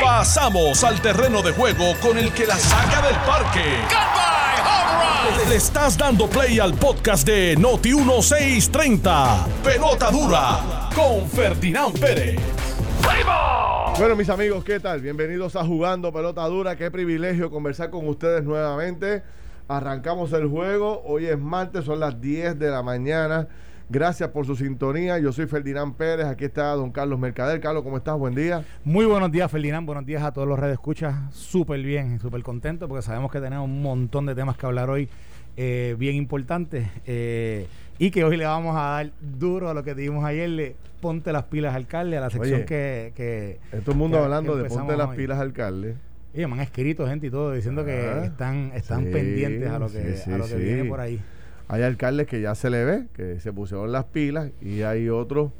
Pasamos al terreno de juego con el que la saca del parque. Le estás dando play al podcast de Noti 1630. Pelota dura con Ferdinand Pérez. Bueno, mis amigos, ¿qué tal? Bienvenidos a Jugando Pelota Dura. Qué privilegio conversar con ustedes nuevamente. Arrancamos el juego. Hoy es martes, son las 10 de la mañana. Gracias por su sintonía. Yo soy Ferdinand Pérez. Aquí está don Carlos Mercader. Carlos, ¿cómo estás? Buen día. Muy buenos días, Ferdinand. Buenos días a todos los redes escuchas. Súper bien, súper contento porque sabemos que tenemos un montón de temas que hablar hoy, eh, bien importantes. eh, y que hoy le vamos a dar duro a lo que dijimos ayer. Le ponte las pilas, alcalde, a la sección Oye, que, que. Todo el mundo que- hablando que de ponte las hoy. pilas, alcalde. Oye, me han escrito gente y todo diciendo Ah, que están, están sí, pendientes a lo que, sí, a lo que sí. viene por ahí. Hay alcaldes que ya se le ve, que se pusieron las pilas, y hay otros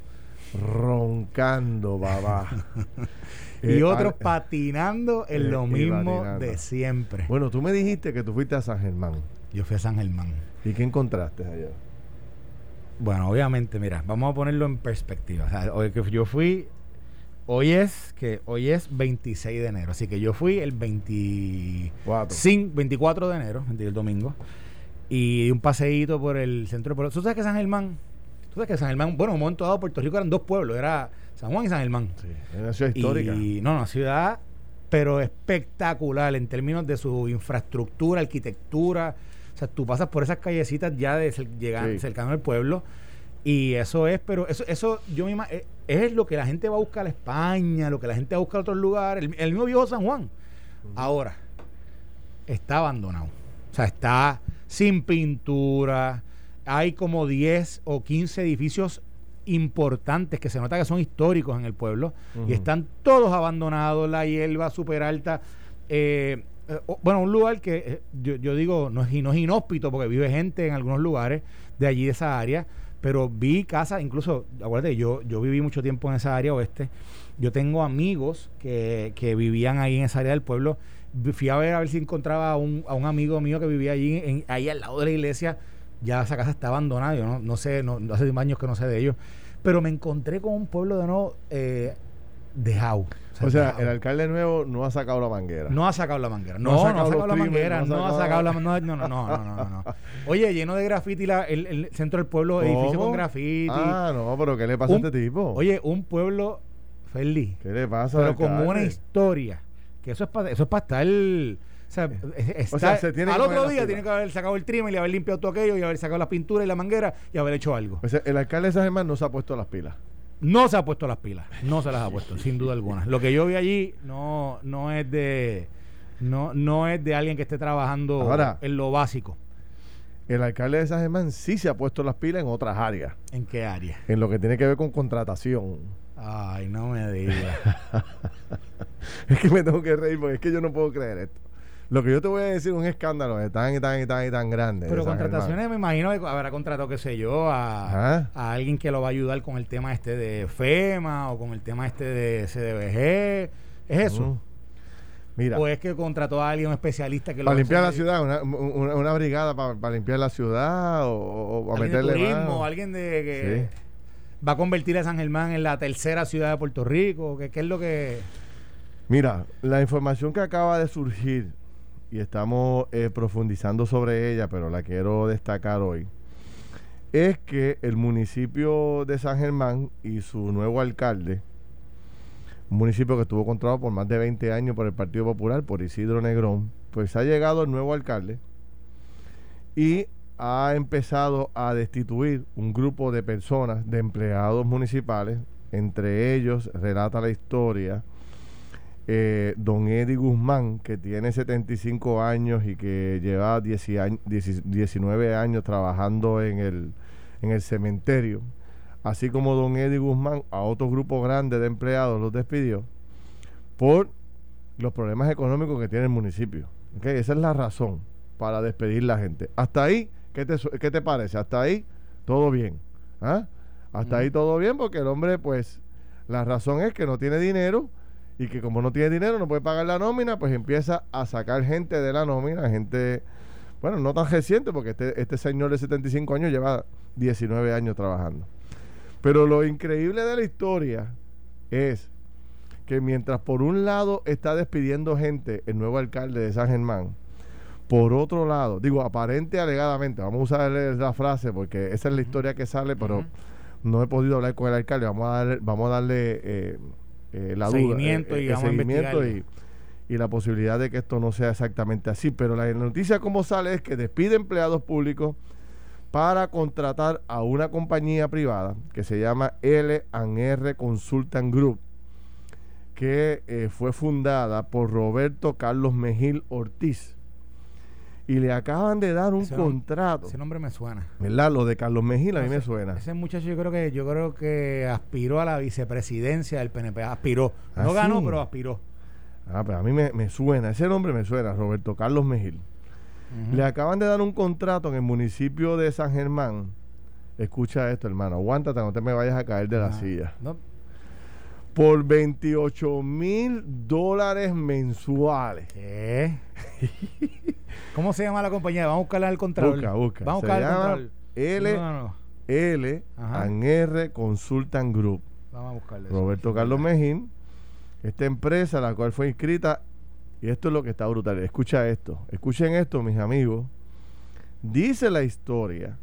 roncando, babá. y Eh, otros al- patinando en eh, lo y mismo patinando. de siempre. Bueno, tú me dijiste que tú fuiste a San Germán. Yo fui a San Germán. ¿Y qué encontraste allá? Bueno, obviamente, mira, vamos a ponerlo en perspectiva. O sea, hoy que yo fui, hoy es que hoy es 26 de enero, así que yo fui el 25, Cuatro. 24 de enero, el domingo, y di un paseíto por el centro de pueblo. ¿Tú sabes que San Germán? ¿Tú sabes que San Germán, bueno, en un momento dado Puerto Rico eran dos pueblos, era San Juan y San Germán. Sí, es una ciudad histórica. Y no, no, ciudad, pero espectacular en términos de su infraestructura, arquitectura. O sea, tú pasas por esas callecitas ya de cer- llegan, Sí. cercano al pueblo. Y eso es, pero eso, eso yo misma, es, es lo que la gente va a buscar a España, lo que la gente va a buscar a otros lugares. El, el mismo viejo San Juan. Ahora, está abandonado. O sea, está sin pintura. Hay como 10 o 15 edificios importantes que se nota que son históricos en el pueblo y están todos abandonados, la hierba súper alta. Eh, eh, bueno, un lugar que eh, yo, yo digo no es, no es inhóspito porque vive gente en algunos lugares de allí, de esa área, pero vi casas, incluso, acuérdate, yo, yo viví mucho tiempo en esa área oeste. Yo tengo amigos que, que vivían ahí en esa área del pueblo. Fui a ver a ver si encontraba a un, a un amigo mío que vivía allí, en- ahí al lado de la iglesia. Ya esa casa está abandonada, yo no, no sé, no, hace años que no sé de ellos. Pero me encontré con un pueblo de nuevo eh, dejado. O sea, el alcalde nuevo no ha sacado la manguera. No ha sacado la manguera. No No, ha no, sacado ha sacado la manguera. no ha No sacado- la no, no, no, no, no, no, no, no. Oye, lleno de grafiti la- el, el centro del pueblo, edificio con grafiti. Ah, no, pero ¿qué le pasa Un- a este tipo? Oye, un pueblo feliz, ¿qué le pasa pero al con una historia. Que eso es para eso es para estar. O sea, es- O sea, está- se tiene que al otro día tiene que haber sacado el trimmer y haber limpiado todo aquello y haber sacado las pinturas y la manguera y haber hecho algo. O sea, el alcalde de San Germán no se ha puesto las pilas. No se ha puesto las pilas, no se las ha puesto, sin duda alguna. Lo que yo vi allí no, no es de no, no es de alguien que esté trabajando Ahora- en lo básico. El alcalde de San Germán sí se ha puesto las pilas en otras áreas. ¿En qué área? En lo que tiene que ver con contratación. Ay, no me digas. Es que me tengo que reír porque es que yo no puedo creer esto. Lo que yo te voy a decir es un escándalo de tan y tan y tan y tan grande. de Pero contrataciones Germán. me imagino que habrá contratado, qué sé yo, a, a alguien que lo va a ayudar con el tema este de FEMA o con el tema este de CDBG. ¿Es eso? Mira, ¿O es que contrató a alguien, un especialista que lo para a limpiar la ciudad, una, una- una brigada para, para limpiar la ciudad o, o- o alguien de meterle turismo, mano. alguien de que va a convertir a San Germán en la tercera ciudad de Puerto Rico. ¿Qué, qué es lo que...? Mira, la información que acaba de surgir y estamos eh, profundizando sobre ella, pero la quiero destacar hoy, es que el municipio de San Germán y su nuevo alcalde, un municipio que estuvo controlado por más de 20 años por el Partido Popular, por Isidro Negrón, pues ha llegado el nuevo alcalde y ha empezado a destituir un grupo de personas, de empleados municipales, entre ellos relata la historia eh, don Eddie Guzmán, que tiene 75 años y que lleva 10 años- 10 19 años trabajando en el, en el cementerio, así como don Eddie Guzmán a otro grupo grande de empleados los despidió por los problemas económicos que tiene el municipio. ¿ok? Esa es la razón para despedir la gente. Hasta ahí, ¿qué te, qué te parece? Hasta ahí, todo bien. ¿ah? Hasta ahí todo bien porque el hombre, pues, la razón es que no tiene dinero y que como no tiene dinero, no puede pagar la nómina, pues empieza a sacar gente de la nómina, gente, bueno, no tan reciente, porque este, este señor de 75 años lleva 19 años trabajando. Pero lo increíble de la historia es que mientras por un lado está despidiendo gente el nuevo alcalde de San Germán, por otro lado, digo, aparente alegadamente, vamos a usar la frase porque esa es la historia que sale, pero no he podido hablar con el alcalde, vamos a darle, vamos a darle eh, eh, la seguimiento duda, y, seguimiento y, y, la posibilidad de que esto no sea exactamente así. Pero la noticia como sale es que despide empleados públicos para contratar a una compañía privada que se llama L&R Consultant Group que eh, fue fundada por Roberto Carlos Mejil Ortiz y le acaban de dar un contrato. ese nombre me suena. ¿Verdad? Lo de Carlos Mejía a mí me suena. Ese muchacho yo creo que yo creo que aspiró a la vicepresidencia del PNP, aspiró. Ah, no ganó, pero aspiró. Ah, pero a mí me, suena, ese nombre me suena, Roberto Carlos Mejil. Le acaban de dar un contrato en el municipio de San Germán. Escucha esto, hermano. Aguántate, no te me vayas a caer de la silla. Por 28 mil dólares mensuales. ¿Qué? ¿Cómo se llama la compañía? Vamos a buscarla al control. Busca, busca. Vamos a buscar el control. L, L R Consultant Group. Vamos a buscarle. Roberto Carlos Mejín. Esta empresa, la cual fue inscrita, y esto es lo que está brutal. Escucha esto. Escuchen esto, mis amigos. Dice la historia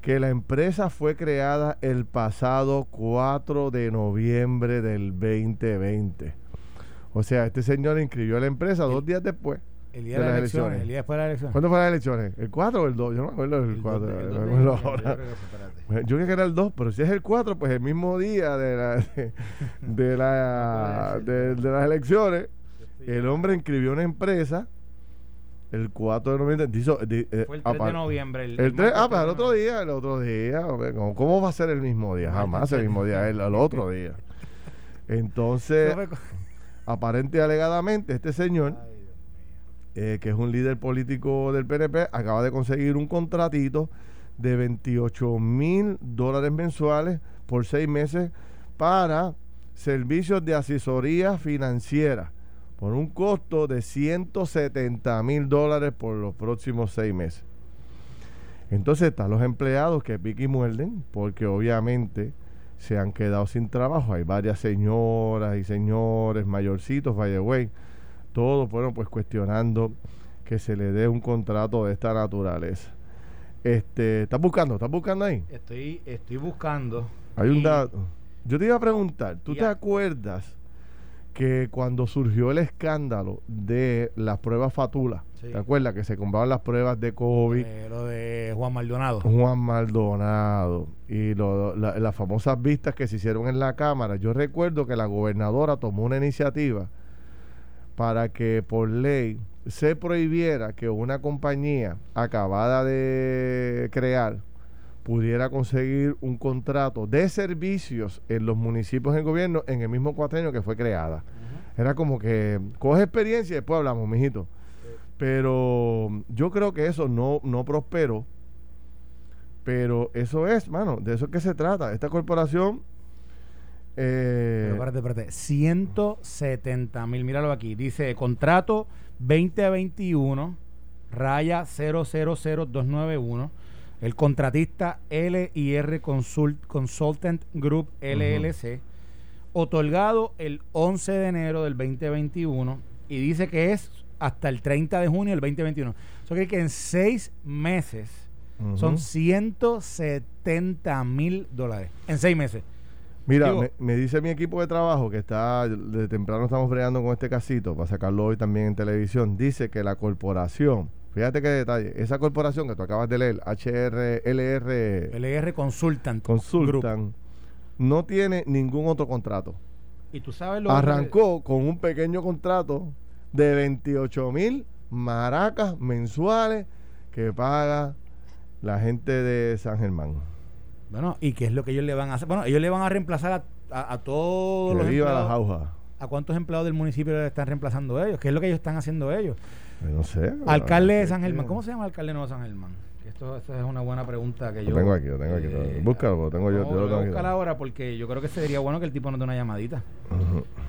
que la empresa fue creada el pasado 4 de noviembre del 2020. O sea, este señor inscribió la empresa dos días después el día de, las elecciones, El día después de las elecciones. ¿Cuándo fueron las elecciones? ¿El 4 o el 2? Yo no me acuerdo del 4. Yo creo que era el 2, pero si es el 4, pues el mismo día de, la, de, la, de, las elecciones, el hombre inscribió una empresa el 4 de noviembre. Eh, Fue el 3 de noviembre. El, 3, ah, pues el otro día, el otro día. ¿Cómo, va a ser el mismo día? Jamás el mismo día, el, el otro día. Entonces, aparente y alegadamente, este señor eh, que es un líder político del PNP, acaba de conseguir un contratito de 28 mil dólares mensuales por seis meses para servicios de asesoría financiera por un costo de 170 mil dólares por los próximos seis meses. Entonces están los empleados que piquen y muerden porque obviamente se han quedado sin trabajo. Hay varias señoras y señores mayorcitos, by the way, todos fueron pues cuestionando que se le dé un contrato de esta naturaleza. Este, ¿Estás buscando? ¿Estás buscando ahí? Estoy, estoy buscando. Hay un dato. Yo te iba a preguntar, ¿tú te acuerdas que cuando surgió el escándalo de las pruebas Fatula, ¿te acuerdas que se compraban las pruebas de COVID? Eh, lo de Juan Maldonado. Juan Maldonado. Y las famosas vistas que se hicieron en la Cámara. Yo recuerdo que la gobernadora tomó una iniciativa para que por ley se prohibiera que una compañía acabada de crear pudiera conseguir un contrato de servicios en los municipios en gobierno en el mismo cuatrenio que fue creada. Era como que coge experiencia y después hablamos, mijito. Pero yo creo que eso no, no prosperó. Pero eso es, mano, de eso es que se trata. Esta corporación eh, Pero espérate, espérate. 170 mil, míralo aquí. Dice contrato 2021, raya 000291. El contratista LIR Consult, Consultant Group LLC. Otorgado el 11 de enero del 2021. Y dice que es hasta el 30 de junio del 2021. Eso quiere que en seis meses son 170 mil dólares. En seis meses. Mira, me, dice mi equipo de trabajo que está, de temprano estamos bregando con este casito para sacarlo hoy también en televisión. Dice que la corporación, fíjate qué detalle, esa corporación que tú acabas de leer, HRLR. LR Consultant. Consultant, no tiene ningún otro contrato. Y tú sabes lo Arrancó con un pequeño contrato de 28 mil maracas mensuales que paga la gente de San Germán. Bueno, ¿y qué es lo que ellos le van a hacer? Bueno, ellos le van a reemplazar a, a, todos los empleados. ¿A cuántos empleados del municipio le están reemplazando ellos? ¿Qué es lo que ellos están haciendo ellos? No sé. Alcalde de San Germán. ¿Cómo se llama el alcalde de Nuevo San Germán? Esto, es una buena pregunta que yo... Lo tengo aquí, lo tengo aquí. Eh, Búscalo, lo tengo yo. yo lo tengo ahora porque yo creo que sería bueno que el tipo nos dé una llamadita.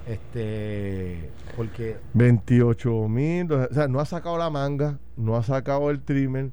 Este... Porque... 28 mil... O sea, no ha sacado la manga, no ha sacado el trimmer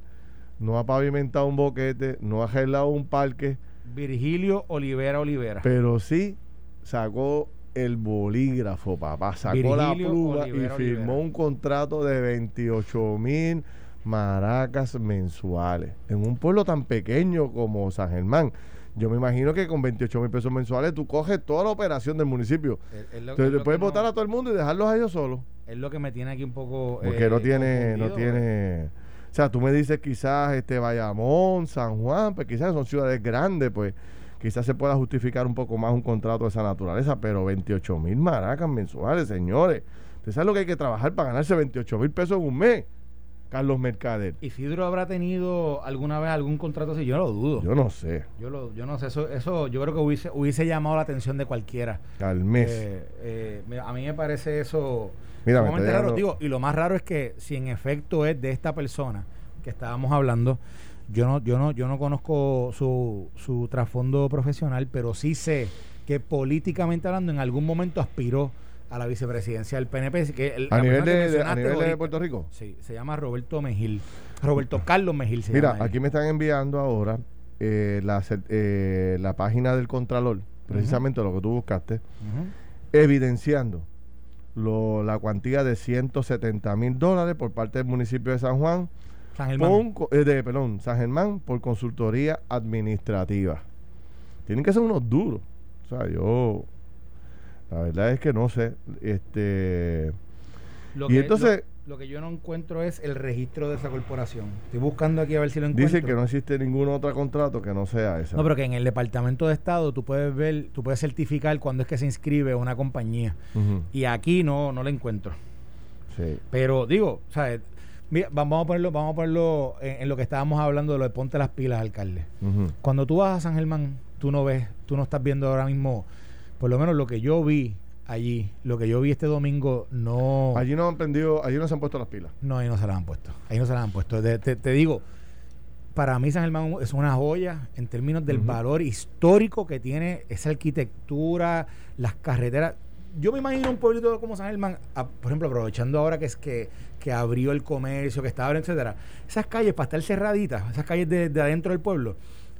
no ha pavimentado un boquete, no ha arreglado un parque. Virgilio Olivera Olivera. Pero sí sacó el bolígrafo, papá. Sacó la pluma y firmó un contrato de 28 mil maracas mensuales. En un pueblo tan pequeño como San Germán. Yo me imagino que con 28 mil pesos mensuales tú coges toda la operación del municipio. Entonces, puedes votar a todo el mundo y dejarlos a ellos solos. Es lo que me tiene aquí un poco. Porque no eh, tiene, no tiene. O sea, tú me dices quizás este Bayamón, San Juan, pues quizás son ciudades grandes, pues quizás se pueda justificar un poco más un contrato de esa naturaleza, pero 28 mil maracas mensuales, señores. ¿Usted sabe lo que hay que trabajar para ganarse 28 mil pesos en un mes? Carlos Mercader. ¿Y Fidro habrá tenido alguna vez algún contrato así? Yo lo dudo. Yo no sé. Yo lo, yo no sé. Eso, eso yo creo que hubiese, hubiese llamado la atención de cualquiera. Al mes. Eh, eh, a mí me parece eso Mira, raro. Digo, y lo más raro es que si en efecto es de esta persona que estábamos hablando, yo no, yo no, yo no conozco su, su trasfondo profesional, pero sí sé que políticamente hablando en algún momento aspiró a la vicepresidencia del PNP. Que ¿A, nivel de, Puerto Rico? Sí, se llama Roberto Mejil. Roberto Carlos Mejil se Mira, aquí me están enviando ahora eh, la, eh, la página del Contralor, precisamente lo que tú buscaste, evidenciando lo, la cuantía de 170 mil dólares por parte del municipio de San Juan. San Germán. Eh, de, perdón, San Germán por consultoría administrativa. Tienen que ser unos duros. O sea, yo la verdad es que no sé. Este. Lo y que, entonces. Lo, que yo no encuentro es el registro de esa corporación. Estoy buscando aquí a ver si lo encuentro. Dice que no existe ningún otro contrato que no sea ese. No, pero que en el Departamento de Estado tú puedes ver, tú puedes certificar cuándo es que se inscribe una compañía. Y aquí no, no lo encuentro. Sí. Pero digo, ¿sabes? Mira, vamos a ponerlo, vamos a ponerlo en, lo que estábamos hablando de lo de ponte las pilas, alcalde. Cuando tú vas a San Germán, tú no ves, tú no estás viendo ahora mismo por lo menos lo que yo vi allí, lo que yo vi este domingo, no. Allí no han prendido, allí no se han puesto las pilas. No, ahí no se las han puesto. Ahí no se las han puesto. te, digo, para mí San Germán es una joya en términos del valor histórico que tiene esa arquitectura, las carreteras. Yo me imagino un pueblito como San Germán, por ejemplo, aprovechando ahora que es que, que abrió el comercio, que está abriendo, etcétera. Esas calles para estar cerraditas, esas calles de, de adentro del pueblo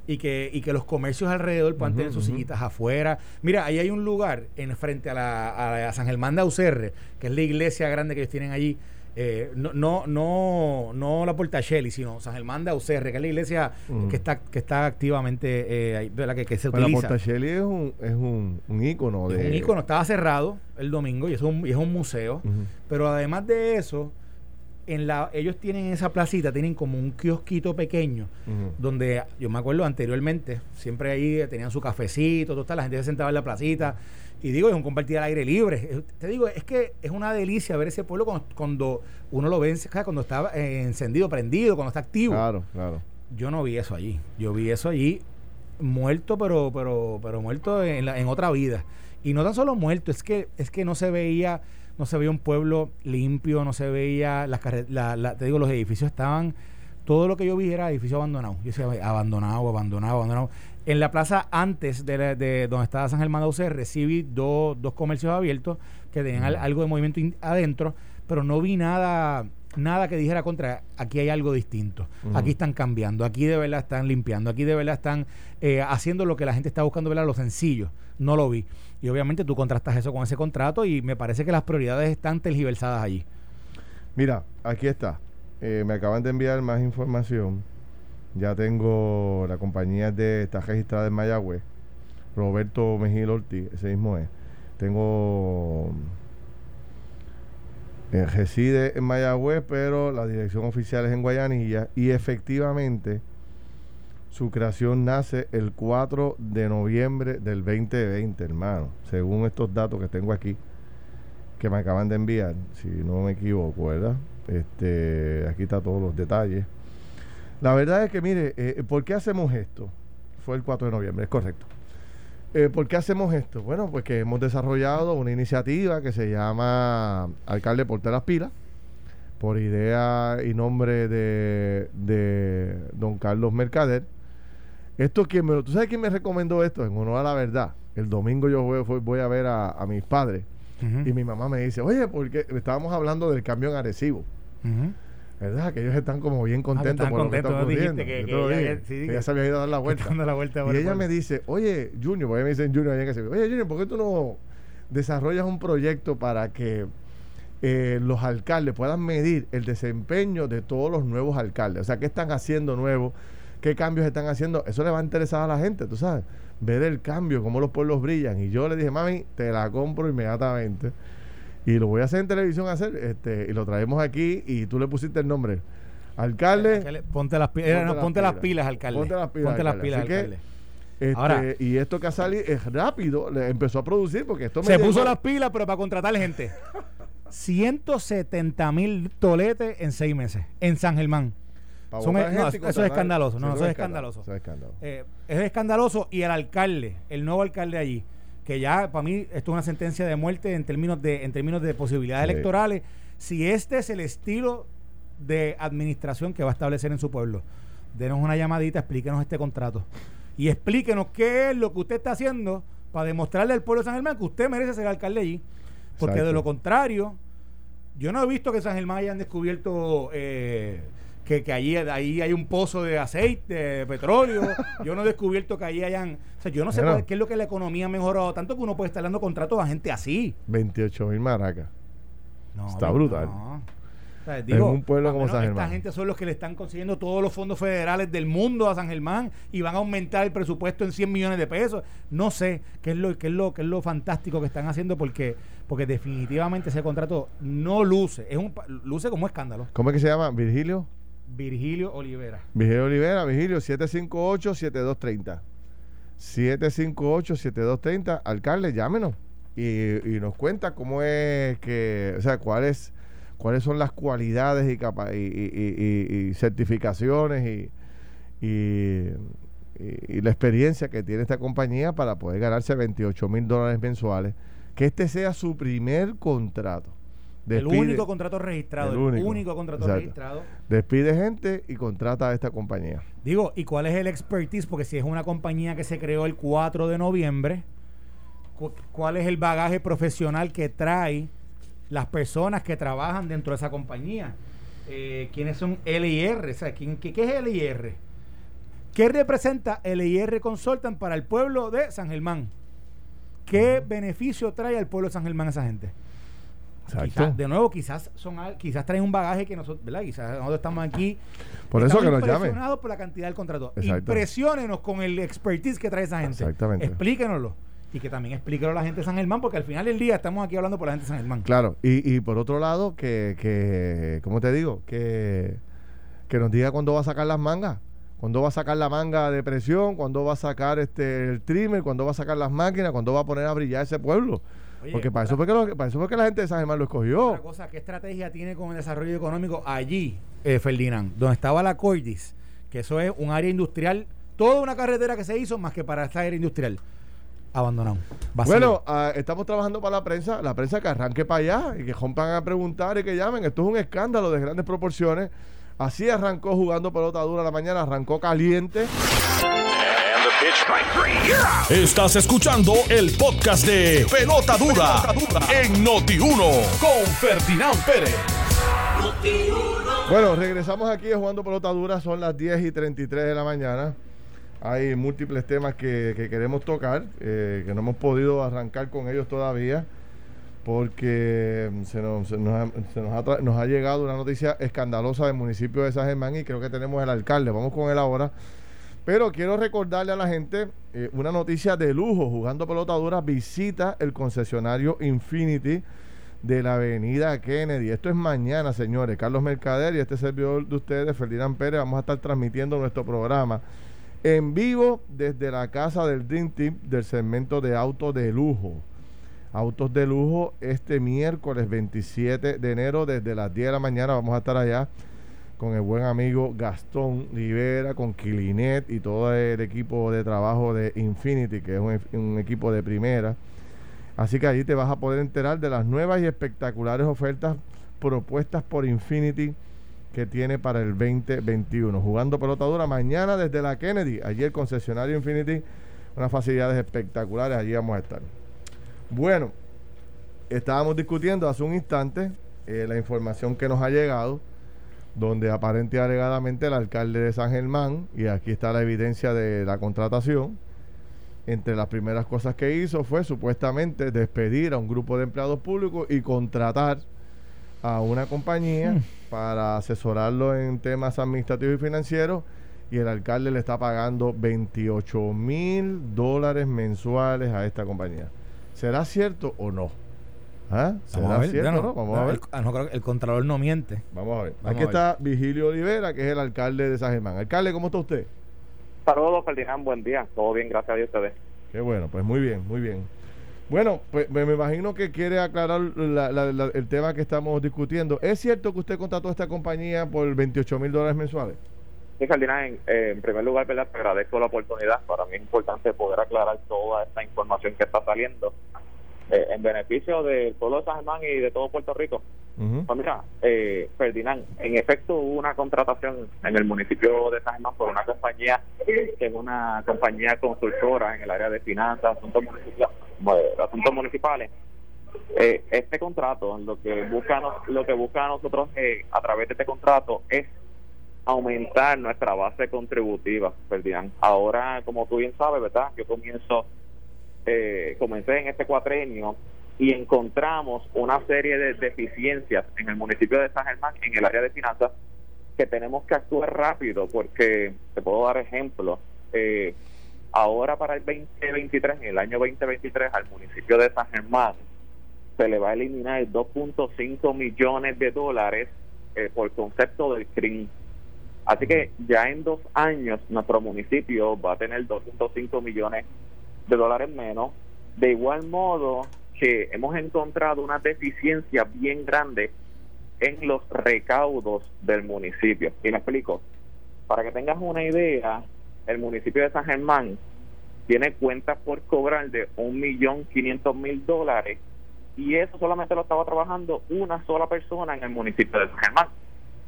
y que, y que los comercios alrededor puedan tener sus sillitas afuera. Mira, ahí hay un lugar en frente a la, a San Germán de Aucerre, que es la iglesia grande que ellos tienen allí. Eh, no, no, no, no la Portacelli, sino San Germán de Aucerre, que es la iglesia que está que está activamente, eh, la que, que se utiliza. La Portacelli es un, es un, un ícono de... un ícono, estaba cerrado el domingo y es un, y es un museo, pero además de eso, en la, ellos tienen esa placita, tienen como un kiosquito pequeño, donde yo me acuerdo anteriormente, siempre ahí tenían su cafecito, todo la gente se sentaba en la placita. Y digo, es un compartir al aire libre. Te digo, es que es una delicia ver ese pueblo cuando, uno lo ve, cuando está eh, encendido, prendido, cuando está activo. Claro, claro. Yo no vi eso allí. Yo vi eso allí muerto, pero, pero, pero muerto en, en otra vida. Y no tan solo muerto, es que, es que no se veía no se veía un pueblo limpio, no se veía las la, te digo, los edificios estaban, todo lo que yo vi era edificio abandonado. Yo decía, abandonado, abandonado, abandonado. En la plaza antes de, de donde estaba San Germán de recibí dos, dos comercios abiertos que tenían algo de movimiento adentro, pero no vi nada nada que dijera contra aquí hay algo distinto, aquí están cambiando, aquí de verdad están limpiando, aquí de verdad están eh, haciendo lo que la gente está buscando, ¿verdad? lo sencillo, no lo vi. Y obviamente tú contrastas eso con ese contrato y me parece que las prioridades están tergiversadas allí. Mira, aquí está. Eh, me acaban de enviar más información. Ya tengo la compañía de está registrada en Mayagüez. Roberto Mejil Ortiz, ese mismo es. Tengo eh, reside en Mayagüez, pero la dirección oficial es en Guayanilla y efectivamente su creación nace el 4 de noviembre del 2020, hermano, según estos datos que tengo aquí, que me acaban de enviar, si no me equivoco, ¿verdad? Este, aquí está todos los detalles. La verdad es que, mire, eh, ¿por qué hacemos esto? Fue el 4 de noviembre, es correcto. Eh, ¿Por qué hacemos esto? Bueno, pues que hemos desarrollado una iniciativa que se llama Alcalde Porte las Pilas, por idea y nombre de, de don Carlos Mercader esto que me, ¿Tú sabes quién me recomendó esto? En honor a la verdad. El domingo yo voy, voy a ver a, mis padres y mi mamá me dice, oye, porque estábamos hablando del cambio en Arecibo. ¿Verdad? Que ellos están como bien contentos por lo que está ocurriendo. Que, que, ella, se había ido a dar la vuelta. la vuelta y ella me dice, oye, Junior, porque me dicen Junior allá que se Oye, Junior, ¿por qué tú no desarrollas un proyecto para que eh, los alcaldes puedan medir el desempeño de todos los nuevos alcaldes. O sea, qué están haciendo nuevo, qué cambios están haciendo. Eso le va a interesar a la gente, tú sabes. Ver el cambio, cómo los pueblos brillan. Y yo le dije, mami, te la compro inmediatamente. Y lo voy a hacer en televisión, hacer, este, y lo traemos aquí. Y tú le pusiste el nombre. Alcalde. Ponte las, pilas, ponte, las, pilas, alcalde. Ponte las pilas. Ponte las pilas, alcalde. Este, Ahora, y esto que ha salido es rápido, le empezó a producir porque esto Se puso las pilas, pero para contratar gente. 170 mil toletes en seis meses en San Germán. Eso es escandaloso. No, eso es escandaloso. Eh, es escandaloso y el alcalde, el nuevo alcalde allí, que ya para mí esto es una sentencia de muerte en términos de, en términos de posibilidades electorales. Si este es el estilo de administración que va a establecer en su pueblo, denos una llamadita, explíquenos este contrato y explíquenos qué es lo que usted está haciendo para demostrarle al pueblo de San Germán que usted merece ser alcalde allí. Porque de lo contrario, yo no he visto que San Germán hayan descubierto eh, que, que allí ahí hay un pozo de aceite, de petróleo. yo no he descubierto que allí hayan. O sea, yo no sé qué es lo que la economía ha mejorado tanto que uno puede estar dando contratos a gente así. 28 mil maracas. Está brutal en un pueblo como San Germán. Esta gente son los que le están consiguiendo todos los fondos federales del mundo a San Germán y van a aumentar el presupuesto en 100 millones de pesos. No sé qué es lo, qué es lo, qué es lo fantástico que están haciendo porque, porque definitivamente ese contrato no luce. Es un, luce como escándalo. ¿Cómo es que se llama? ¿Virgilio? Virgilio Olivera. Virgilio Olivera, Virgilio, 758-7230. 758-7230. Alcalde, llámenos y, y nos cuenta cómo es que, o sea, cuál es cuáles son las cualidades y, y, certificaciones y, la experiencia que tiene esta compañía para poder ganarse 28 mil dólares mensuales. Que este sea su primer contrato. El único contrato registrado. El único, contrato registrado. Despide gente y contrata a esta compañía. Digo, ¿y cuál es el expertise? Porque si es una compañía que se creó el 4 de noviembre, ¿cuál es el bagaje profesional que trae? las personas que trabajan dentro de esa compañía. Eh, ¿Quiénes son LIR? O ¿quién, qué, es LIR? ¿Qué representa LIR Consultant para el pueblo de San Germán? ¿Qué beneficio trae al pueblo de San Germán esa gente? De nuevo, quizás son quizás traen un bagaje que nosotros, ¿verdad? Quizás nosotros estamos aquí por eso que nos impresionados por la cantidad del contrato. Impresionennos con el expertise que trae esa gente. Exactamente. Explíquenoslo y que también explique a la gente de San Germán, porque al final del día estamos aquí hablando por la gente de San Germán. Claro, y, y por otro lado, que, que, ¿cómo te digo? Que, que nos diga cuándo va a sacar las mangas. ¿Cuándo va a sacar la manga de presión? ¿Cuándo va a sacar este el trimmer? ¿Cuándo va a sacar las máquinas? ¿Cuándo va a poner a brillar ese pueblo? Porque para eso, fue que para eso fue que la gente de San Germán lo escogió. Otra cosa, ¿qué estrategia tiene con el desarrollo económico allí, eh, Ferdinand? Donde estaba la Cordis, que eso es un área industrial, toda una carretera que se hizo más que para esta área industrial abandonado. Bueno, ah, estamos trabajando para la prensa, la prensa que arranque para allá y que rompan a preguntar y que llamen. Esto es un escándalo de grandes proporciones. Así arrancó jugando pelota dura la mañana, arrancó caliente. Estás escuchando el podcast de Pelota Dura, en Noti1 con Ferdinand Pérez. Bueno, regresamos aquí jugando pelota dura, son las 10 y 33 de la mañana. Hay múltiples temas que, queremos tocar, eh, que no hemos podido arrancar con ellos todavía, porque se nos, ha, llegado una noticia escandalosa del municipio de San Germán y creo que tenemos el alcalde. Vamos con él ahora. Pero quiero recordarle a la gente eh, una noticia de lujo. Jugando pelota dura, visita el concesionario Infinity de la avenida Kennedy. Esto es mañana, señores. Carlos Mercader y este servidor de ustedes, Ferdinand Pérez, vamos a estar transmitiendo nuestro programa en vivo desde la casa del Dream Team del segmento de autos de lujo. Autos de lujo este miércoles 27 de enero desde las 10 de la mañana vamos a estar allá con el buen amigo Gastón Rivera, con Kilinet y todo el equipo de trabajo de Infinity, que es un, un equipo de primera. Así que allí te vas a poder enterar de las nuevas y espectaculares ofertas propuestas por Infinity que tiene para el 2021. Jugando pelota dura mañana desde la Kennedy, allí el concesionario Infinity, unas facilidades espectaculares, allí vamos a estar. Bueno, estábamos discutiendo hace un instante eh, la información que nos ha llegado, donde aparente y alegadamente el alcalde de San Germán, y aquí está la evidencia de la contratación, entre las primeras cosas que hizo fue supuestamente despedir a un grupo de empleados públicos y contratar a una compañía mm. para asesorarlo en temas administrativos y financieros y el alcalde le está pagando 28 mil dólares mensuales a esta compañía. ¿Será cierto o no? ¿Ah? ¿Será cierto o no? Vamos a ver. El, no, creo que el contralor no miente. Vamos a ver. Aquí está Vigilio Olivera, que es el alcalde de San Germán. Alcalde, ¿cómo está usted? Saludos, Ferdinand. Buen día. Todo bien, gracias a Dios ustedes. Qué bueno, pues muy bien, muy bien. Bueno, pues me, imagino que quiere aclarar el tema que estamos discutiendo. ¿Es cierto que usted contrató a esta compañía por 28 mil dólares mensuales? Sí, Ferdinand, eh, en, primer lugar, ¿verdad? te agradezco la oportunidad. Para mí es importante poder aclarar toda esta información que está saliendo eh, en beneficio del pueblo de San Germán y de todo Puerto Rico. Pues mira, eh, Ferdinand, en efecto hubo una contratación en el municipio de San Germán por una compañía que es una compañía consultora en el área de finanzas, asuntos municipales. asuntos municipales. Eh, este contrato, lo que busca, lo que busca a nosotros a través de este contrato es aumentar nuestra base contributiva, Ferdinand. Ahora, como tú bien sabes, ¿verdad? Yo comienzo, eh, comencé en este cuatrenio y encontramos una serie de deficiencias en el municipio de San Germán, en el área de finanzas, que tenemos que actuar rápido, porque te puedo dar ejemplos. Eh, ahora para el 2023, en el año 2023, al municipio de San Germán se le va a eliminar 2.5 millones de dólares eh, por concepto del CRIM Así que ya en dos años nuestro municipio va a tener 2.5 millones de dólares menos. De igual modo que hemos encontrado una deficiencia bien grande en los recaudos del municipio. Y me explico. Para que tengas una idea, el municipio de San Germán tiene cuentas por cobrar de 1.500.000 dólares y eso solamente lo estaba trabajando una sola persona en el municipio de San Germán.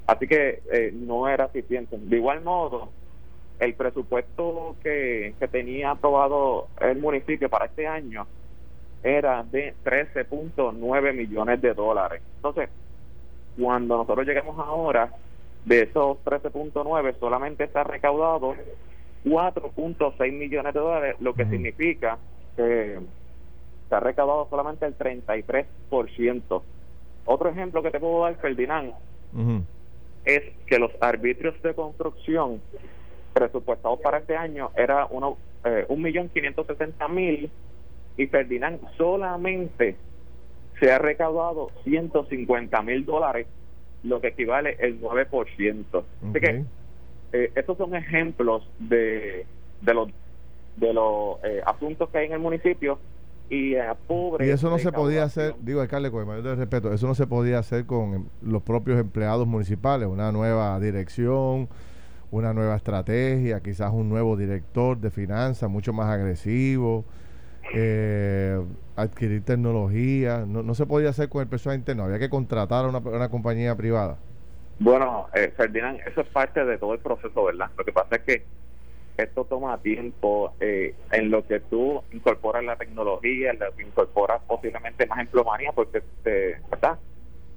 Así que eh, no era eficiente. De igual modo, el presupuesto que, que tenía aprobado el municipio para este año era de 13.9 millones de dólares. Entonces, cuando nosotros lleguemos ahora, de esos 13.9 solamente está recaudado 4.6 millones de dólares, lo que significa que se ha recaudado solamente el 33%. Otro ejemplo que te puedo dar, Ferdinand, es que los arbitrios de construcción presupuestados para este año era uno, eh, un millón quinientos sesenta mil y Ferdinand solamente se ha recaudado 150 mil dólares, lo que equivale el 9%. Así que eh, estos son ejemplos de, de los de los eh, asuntos que hay en el municipio y a pobre. Y eso no se podía hacer, digo alcalde, con el mayor respeto, eso no se podía hacer con los propios empleados municipales, una nueva dirección, una nueva estrategia, quizás un nuevo director de finanzas mucho más agresivo, eh, adquirir tecnología, no, no se podía hacer con el personal interno, había que contratar a una, una compañía privada. Bueno, eh, Ferdinand, eso es parte de todo el proceso, ¿verdad? Lo que pasa es que esto toma tiempo eh, en lo que tú incorporas la tecnología, en incorporas posiblemente más emplomanía, porque ¿verdad?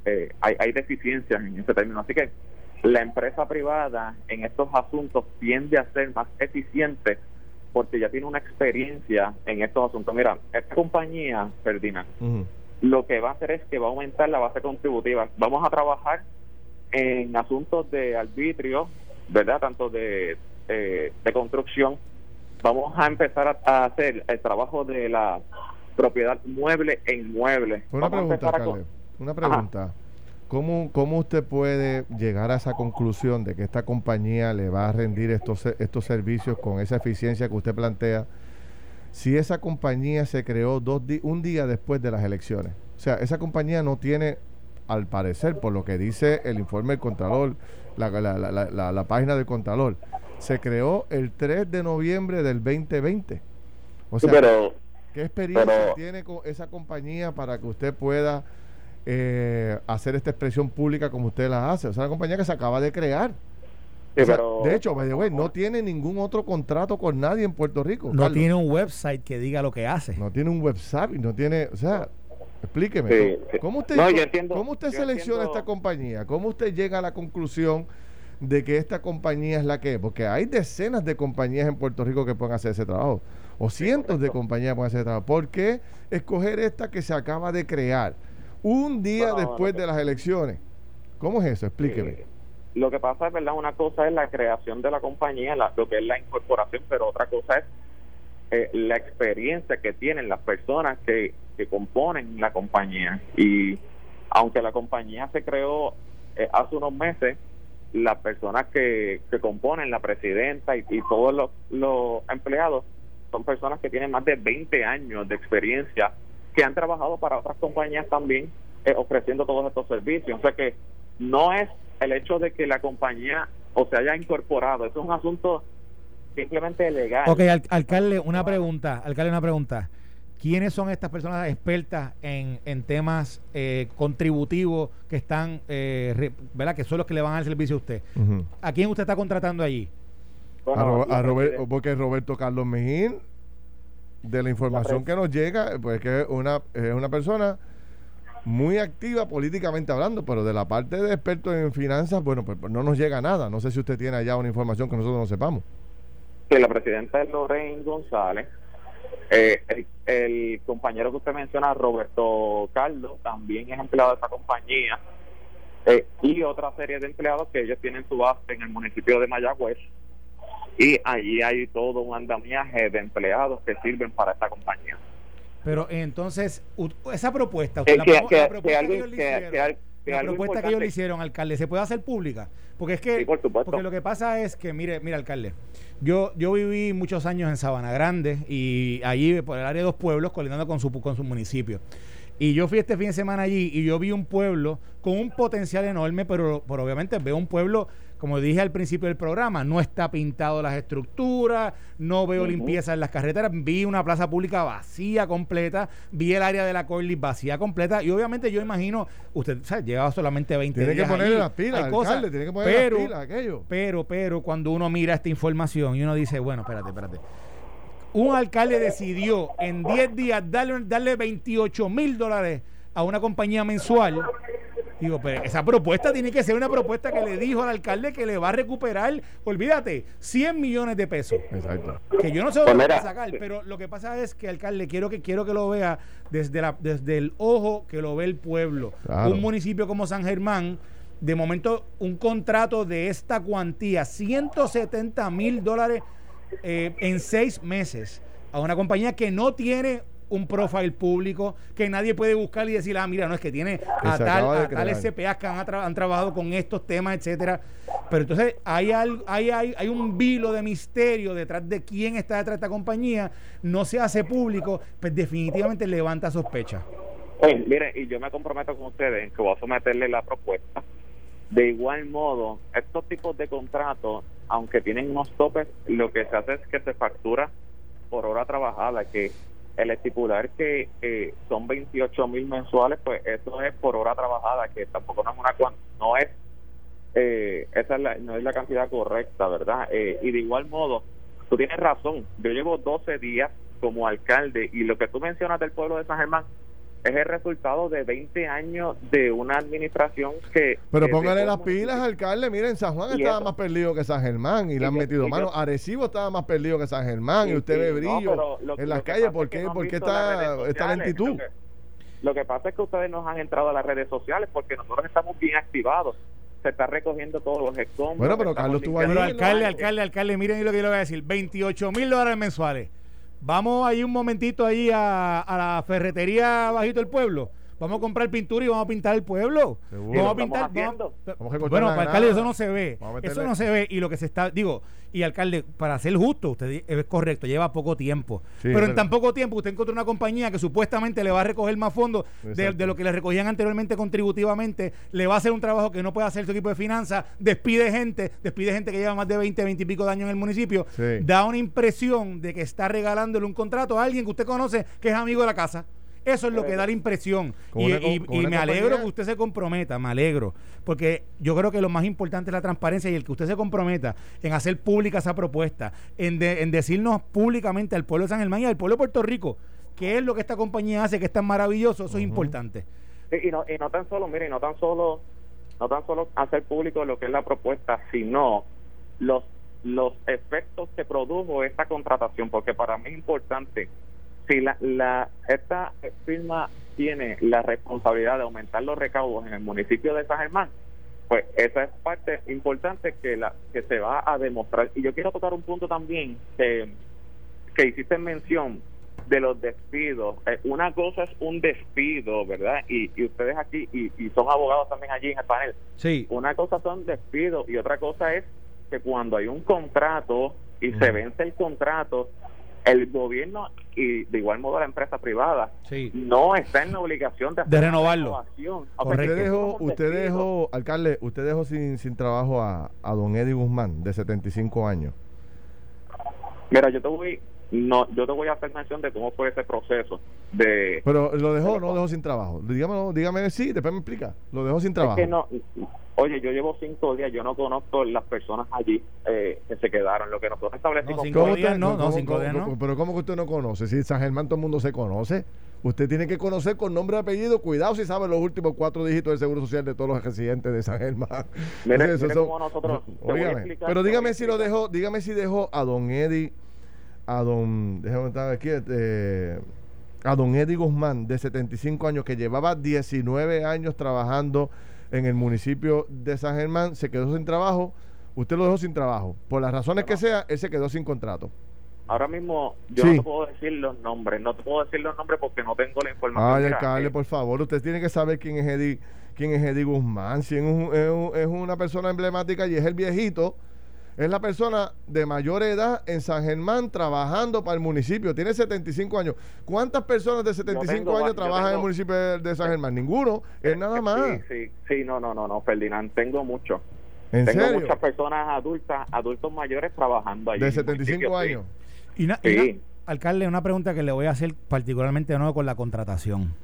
Eh, hay, hay deficiencias en ese término. Así que la empresa privada en estos asuntos tiende a ser más eficiente porque ya tiene una experiencia en estos asuntos. Mira, esta compañía, Ferdinand, lo que va a hacer es que va a aumentar la base contributiva. Vamos a trabajar en asuntos de arbitrio, ¿verdad? Tanto de eh, de construcción, vamos a empezar a, hacer el trabajo de la propiedad mueble e inmueble. Una pregunta, una pregunta. ¿Cómo, ¿Cómo usted puede llegar a esa conclusión de que esta compañía le va a rendir estos, estos servicios con esa eficiencia que usted plantea si esa compañía se creó dos un día después de las elecciones? O sea, esa compañía no tiene, al parecer, por lo que dice el informe del Contralor, la, la, la, la página del Contralor, se creó el 3 de noviembre del 2020. O sea, ¿qué experiencia tiene con esa compañía para que usted pueda eh, hacer esta expresión pública como usted la hace? O sea, una compañía que se acaba de crear. de hecho, no tiene ningún otro contrato con nadie en Puerto Rico. No tiene un website que diga lo que hace. No tiene un website, no tiene, o sea, explíqueme. ¿Cómo usted, ¿cómo usted selecciona esta compañía? ¿Cómo usted llega a la conclusión de que esta compañía es la que es, porque hay decenas de compañías en Puerto Rico que pueden hacer ese trabajo. o cientos de compañías pueden hacer ese trabajo. ¿Por qué escoger esta que se acaba de crear un día después de las elecciones? ¿Cómo es eso? Explíqueme. Eh, lo que pasa es, ¿verdad? Una cosa es la creación de la compañía, lo que es la incorporación, pero otra cosa es eh, la experiencia que tienen las personas que, que componen la compañía. Y aunque la compañía se creó eh, hace unos meses, las personas que, que componen, la presidenta y, todos los, los empleados, son personas que tienen más de 20 años de experiencia, que han trabajado para otras compañías también, eh, ofreciendo todos estos servicios. O sea que no es el hecho de que la compañía o se haya incorporado, eso es un asunto simplemente legal. Ok, alcalde, una pregunta, alcalde, una pregunta. ¿Quiénes son estas personas expertas en, en temas eh, contributivos que están, eh, ¿verdad? Que son los que le van a dar servicio a usted. ¿A quién usted está contratando allí? a, Roberto, porque Roberto Carlos Mejín, de la información que nos llega, pues que es una, es una persona muy activa políticamente hablando, pero de la parte de expertos en finanzas, bueno, pues no nos llega nada. No sé si usted tiene allá una información que nosotros no sepamos. Que la presidenta es Lorraine González. Eh, el, compañero que usted menciona, Roberto Carlos, también es empleado de esa compañía. Eh, y otra serie de empleados que ellos tienen su base en el municipio de Mayagüez. Y allí hay todo un andamiaje de empleados que sirven para esta compañía. Pero entonces, esa propuesta, la, propuesta que, ellos le hicieron, la propuesta que ellos le hicieron, alcalde, ¿se puede hacer pública? Porque es que, porque lo que pasa es que, mire, mire, alcalde, yo, yo viví muchos años en Sabana Grande y allí por el área de dos pueblos colindando con su, con su municipio. Y yo fui este fin de semana allí y yo vi un pueblo con un potencial enorme, pero, pero obviamente veo un pueblo como dije al principio del programa, no está pintado las estructuras, no veo limpieza en las carreteras, vi una plaza pública vacía completa, vi el área de la Corley vacía completa y obviamente yo imagino, usted ¿sabes? llevaba solamente 20 tiene días que ponerle las pilas, alcalde, tiene que ponerle pero, las pilas, aquello. Pero, pero cuando uno mira esta información y uno dice, bueno, espérate, espérate. Un alcalde decidió en 10 días darle, darle 28 mil dólares a una compañía mensual Digo, pero esa propuesta tiene que ser una propuesta que le dijo al alcalde que le va a recuperar, olvídate, 100 millones de pesos. Exacto. Que yo no sé dónde pues va a sacar, pero lo que pasa es que alcalde quiero que quiero que lo vea desde la desde el ojo que lo ve el pueblo. Un municipio como San Germán de momento un contrato de esta cuantía, 170 mil dólares eh, en seis meses, a una compañía que no tiene un profile público que nadie puede buscar y decir, ah, mira, no es que tiene a tal, a SPA que han, trabajado con estos temas, etcétera. Pero entonces hay, hay, hay, hay un vilo de misterio detrás de quién está detrás de esta compañía, no se hace público, pues definitivamente levanta sospecha. Pues, mire, y yo me comprometo con ustedes en que voy a someterle la propuesta. De igual modo, estos tipos de contratos, aunque tienen unos topes, lo que se hace es que se factura por hora trabajada, que el estipular que son 28 mil mensuales, pues eso es por hora trabajada, que tampoco no es una no es eh, esa no es la cantidad correcta, ¿verdad? Eh, y de igual modo, tú tienes razón, yo llevo 12 días como alcalde y lo que tú mencionas del pueblo de San Germán es el resultado de 20 años de una administración que... Pero póngale las pilas, alcalde. Miren, San Juan estaba más perdido que San Germán y, le han metido mano. Arecibo estaba más perdido que San Germán y, usted ve brillo en las calles. ¿Por qué, ¿por qué está esta lentitud? Lo que, pasa es que ustedes nos han entrado a las redes sociales porque nosotros estamos bien activados se está recogiendo todos los escombros. Bueno, pero Carlos tú alcalde, alcalde, alcalde, miren lo que yo le voy a decir. 28 mil dólares mensuales. Vamos ahí un momentito ahí a, a la ferretería bajito del pueblo Vamos a comprar pintura y vamos a pintar el pueblo. Vamos a pintar. bueno, alcalde, eso no se ve. Eso no se ve. Y lo que se está. Digo, y alcalde, para ser justo, usted es correcto, lleva poco tiempo. pero en tan poco tiempo usted encontró una compañía que supuestamente le va a recoger más fondos de, lo que le recogían anteriormente contributivamente, le va a hacer un trabajo que no puede hacer su equipo de finanzas, despide gente, despide gente que lleva más de 20, 20 y pico de años en el municipio, da una impresión de que está regalándole un contrato a alguien que usted conoce que es amigo de la casa. Eso es lo que da la impresión. Y, me alegro que usted se comprometa, me alegro. Porque yo creo que lo más importante es la transparencia y el que usted se comprometa en hacer pública esa propuesta, en, en decirnos públicamente al pueblo de San Germán y al pueblo de Puerto Rico qué es lo que esta compañía hace que es tan maravilloso, eso es importante. y, no, y no tan solo, mire, no tan solo, no tan solo hacer público lo que es la propuesta, sino los los efectos que produjo esta contratación, porque para mí es importante, si la, la esta firma tiene la responsabilidad de aumentar los recaudos en el municipio de San Germán, pues esa es parte importante que la que se va a demostrar. Y yo quiero tocar un punto también que, que hiciste mención de los despidos. Eh, una cosa es un despido, ¿verdad? Y, y ustedes aquí, y, y, son abogados también allí en el panel. Sí. Una cosa son despidos y otra cosa es que cuando hay un contrato y se vence el contrato, el gobierno y de igual modo la empresa privada no está en la obligación de, de renovarlo. Usted dejó, usted dejó, alcalde, usted dejó sin, sin trabajo a, a don Eddie Guzmán, de 75 años. Mira, yo te voy, no, yo te voy a hacer mención de cómo fue ese proceso de... Pero lo dejó o no lo dejó sin trabajo. Dígame, dígame sí, después me explica. Lo dejó sin trabajo. que no, oye, yo llevo cinco días, yo no conozco las personas allí eh, que se quedaron. Lo que nosotros establecimos... No, cinco días no, no, cinco días no. Pero ¿cómo que usted no conoce? Si San Germán todo el mundo se conoce. Usted tiene que conocer con nombre y apellido. Cuidado si sabe los últimos cuatro dígitos del Seguro Social de todos los residentes de San Germán. Mire, eso nosotros... pero dígame si lo dejó, dígame si dejó a don Eddie a don, déjame estar aquí, este, a don Eddie Guzmán, de 75 años, que llevaba 19 años trabajando en el municipio de San Germán, se quedó sin trabajo, usted lo dejó sin trabajo. Por las razones que sea, él se quedó sin contrato. Ahora mismo yo no te puedo decir los nombres, no te puedo decir los nombres porque no tengo la información. Ay, alcalde, por favor, usted tiene que saber quién es Eddie, quién es Eddie Guzmán, si es, es una persona emblemática y es el viejito es la persona de mayor edad en San Germán trabajando para el municipio. Tiene 75 años. ¿Cuántas personas de 75 años trabajan en el municipio de, San Germán? Ninguno. Es nada más. Sí, sí, no, no, no, no, Ferdinand. Tengo mucho. ¿En tengo muchas personas adultas, adultos mayores trabajando allí. De 75 años. Y, alcalde, una pregunta que le voy a hacer particularmente de nuevo con la contratación.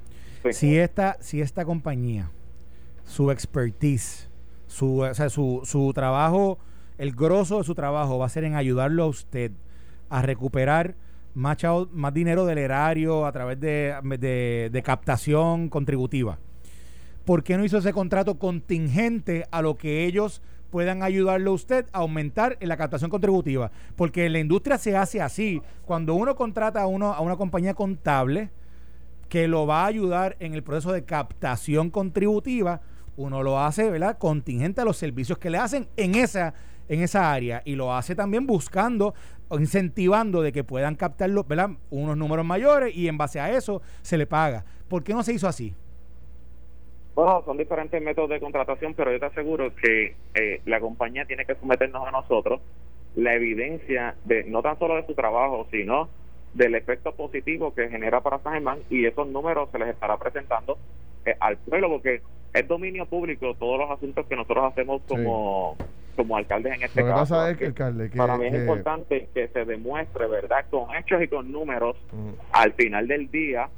Si esta, si esta compañía, su expertise, su, o sea, su, su trabajo el grosso de su trabajo va a ser en ayudarlo a usted a recuperar más, más dinero del erario a través de, captación contributiva. ¿Por qué no hizo ese contrato contingente a lo que ellos puedan ayudarlo a usted a aumentar en la captación contributiva? Porque la industria se hace así. Cuando uno contrata a, uno, a una compañía contable que lo va a ayudar en el proceso de captación contributiva, uno lo hace, ¿verdad? Contingente a los servicios que le hacen en esa en esa área y lo hace también buscando incentivando de que puedan captar unos números mayores y en base a eso se le paga. ¿Por qué no se hizo así? Bueno, son diferentes métodos de contratación, pero yo te aseguro que eh, la compañía tiene que someternos a nosotros la evidencia de no tan solo de su trabajo, sino del efecto positivo que genera para San Germán y esos números se les estará presentando eh, al pueblo porque es dominio público todos los asuntos que nosotros hacemos como como alcaldes en este caso. para mí es importante que se demuestre, ¿verdad? Con hechos y con números, al final del día,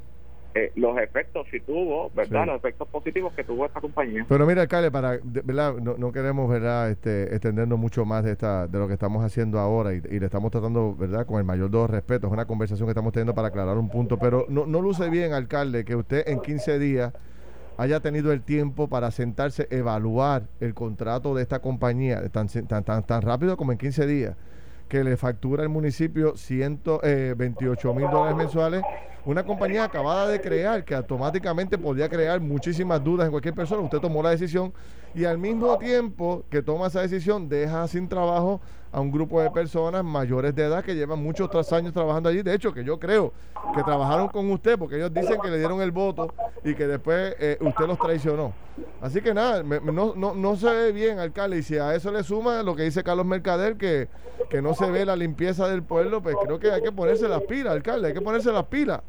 eh, los efectos si tuvo, ¿verdad? Los efectos positivos que tuvo esta compañía. Pero mira, alcalde, para, ¿verdad? No, queremos, ¿verdad? Este, extendernos mucho más de esta de lo que estamos haciendo ahora y, le estamos tratando, ¿verdad? Con el mayor de los respetos. Es una conversación que estamos teniendo para aclarar un punto, pero no, no luce bien, alcalde, que usted en 15 días haya tenido el tiempo para sentarse, evaluar el contrato de esta compañía tan, tan, tan, tan rápido como en 15 días, que le factura el municipio 128 eh, mil dólares mensuales, una compañía acabada de crear que automáticamente podría crear muchísimas dudas en cualquier persona. Usted tomó la decisión y al mismo tiempo que toma esa decisión deja sin trabajo a un grupo de personas mayores de edad que llevan muchos años trabajando allí. De hecho, que yo creo que trabajaron con usted porque ellos dicen que le dieron el voto y que después eh, usted los traicionó. Así que nada, no, no, no se ve bien, alcalde. Y si a eso le suma lo que dice Carlos Mercader, que, que no se ve la limpieza del pueblo, pues creo que hay que ponerse las pilas, alcalde, hay que ponerse las pilas.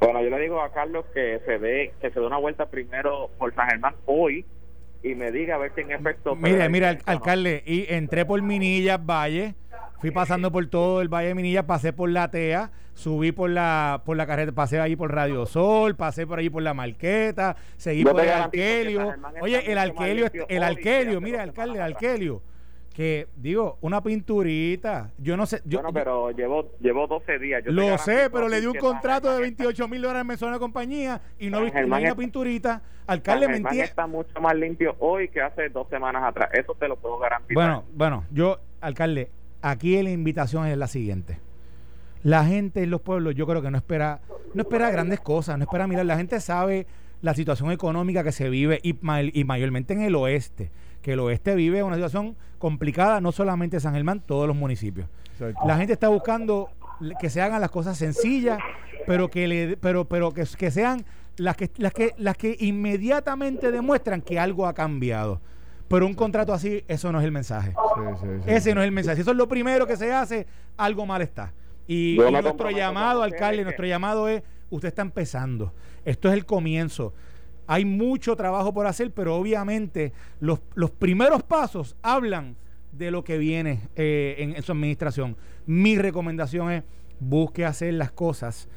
Bueno, yo le digo a Carlos que se dé que se dé una vuelta primero por San Germán hoy y me diga a ver si en efecto. Mire, mira, alcalde, y entré por Minillas Valle, fui pasando por todo el Valle de Minillas, pasé por la TEA, subí por la por la carreta, pasé ahí por Radio Sol, pasé por ahí por la Marqueta, seguí por el Alquelio. Oye, el Alquelio, el Alquelio, mira, alcalde, el Alquelio que digo, una pinturita, yo no sé. Yo, bueno, pero llevo, llevo 12 días. lo sé, pero le di un contrato de 28 mil dólares mensuales a la compañía y no viste una pinturita. Alcalde, me está mucho más limpio hoy que hace dos semanas atrás. Eso te lo puedo garantizar. Bueno, bueno, yo alcalde, aquí la invitación es la siguiente. La gente en los pueblos, yo creo que no espera, no espera grandes cosas, no espera mirar. La gente sabe la situación económica que se vive y, y mayormente en el oeste, que el oeste vive una situación complicada, no solamente San Germán, todos los municipios. La gente está buscando que se hagan las cosas sencillas, pero que le, pero, pero que, que sean las que, las que, las que inmediatamente demuestran que algo ha cambiado. Pero un contrato así, eso no es el mensaje. Ese no es el mensaje. Si eso es lo primero que se hace, algo mal está. Y, nuestro llamado, alcalde, nuestro llamado es, usted está empezando. Esto es el comienzo. Hay mucho trabajo por hacer, pero obviamente los, los primeros pasos hablan de lo que viene eh, en, su administración. Mi recomendación es busque hacer las cosas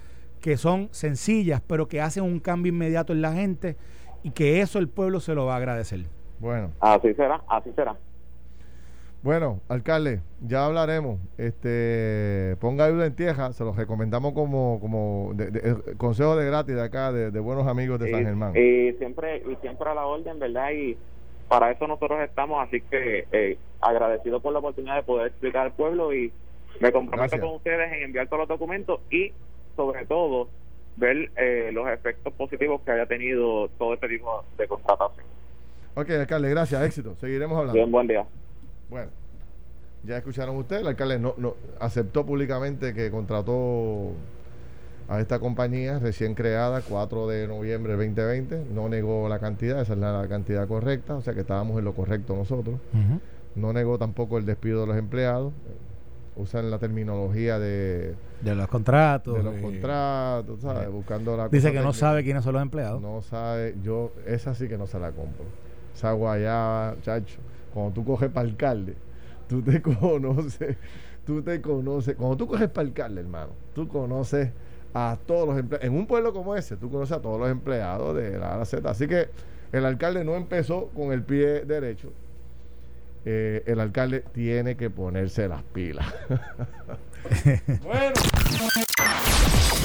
que son sencillas, pero que hacen un cambio inmediato en la gente y que eso el pueblo se lo va a agradecer. Bueno. Así será, así será. Bueno, alcalde, ya hablaremos. Este, ponga ayuda en tierra, se los recomendamos como, como de, consejo de gratis de acá, de, buenos amigos de San Germán. Y siempre, y siempre a la orden, ¿verdad? Y para eso nosotros estamos, así que eh, agradecido por la oportunidad de poder explicar al pueblo y me comprometo con ustedes en enviar todos los documentos y sobre todo ver eh, los efectos positivos que haya tenido todo este tipo de contratación. Ok, alcalde, gracias, éxito. Seguiremos hablando. Bien, buen día. Bueno, ya escucharon ustedes, el alcalde no, no aceptó públicamente que contrató a esta compañía recién creada, 4 de noviembre de 2020. No negó la cantidad, esa es la, cantidad correcta, o sea que estábamos en lo correcto nosotros. No negó tampoco el despido de los empleados. Usan la terminología de... De los contratos. De los contratos, ¿sabes? Buscando la... Dice que no sabe quiénes son los empleados. No sabe, yo, esa sí que no se la compro. Esa guayaba, chacho, cuando tú coges para alcalde, tú te conoces, tú te conoces, cuando tú coges para alcalde, hermano, tú conoces a todos los empleados. En un pueblo como ese, tú conoces a todos los empleados de la A Z. Así que el alcalde no empezó con el pie derecho. Eh, el alcalde tiene que ponerse las pilas. bueno.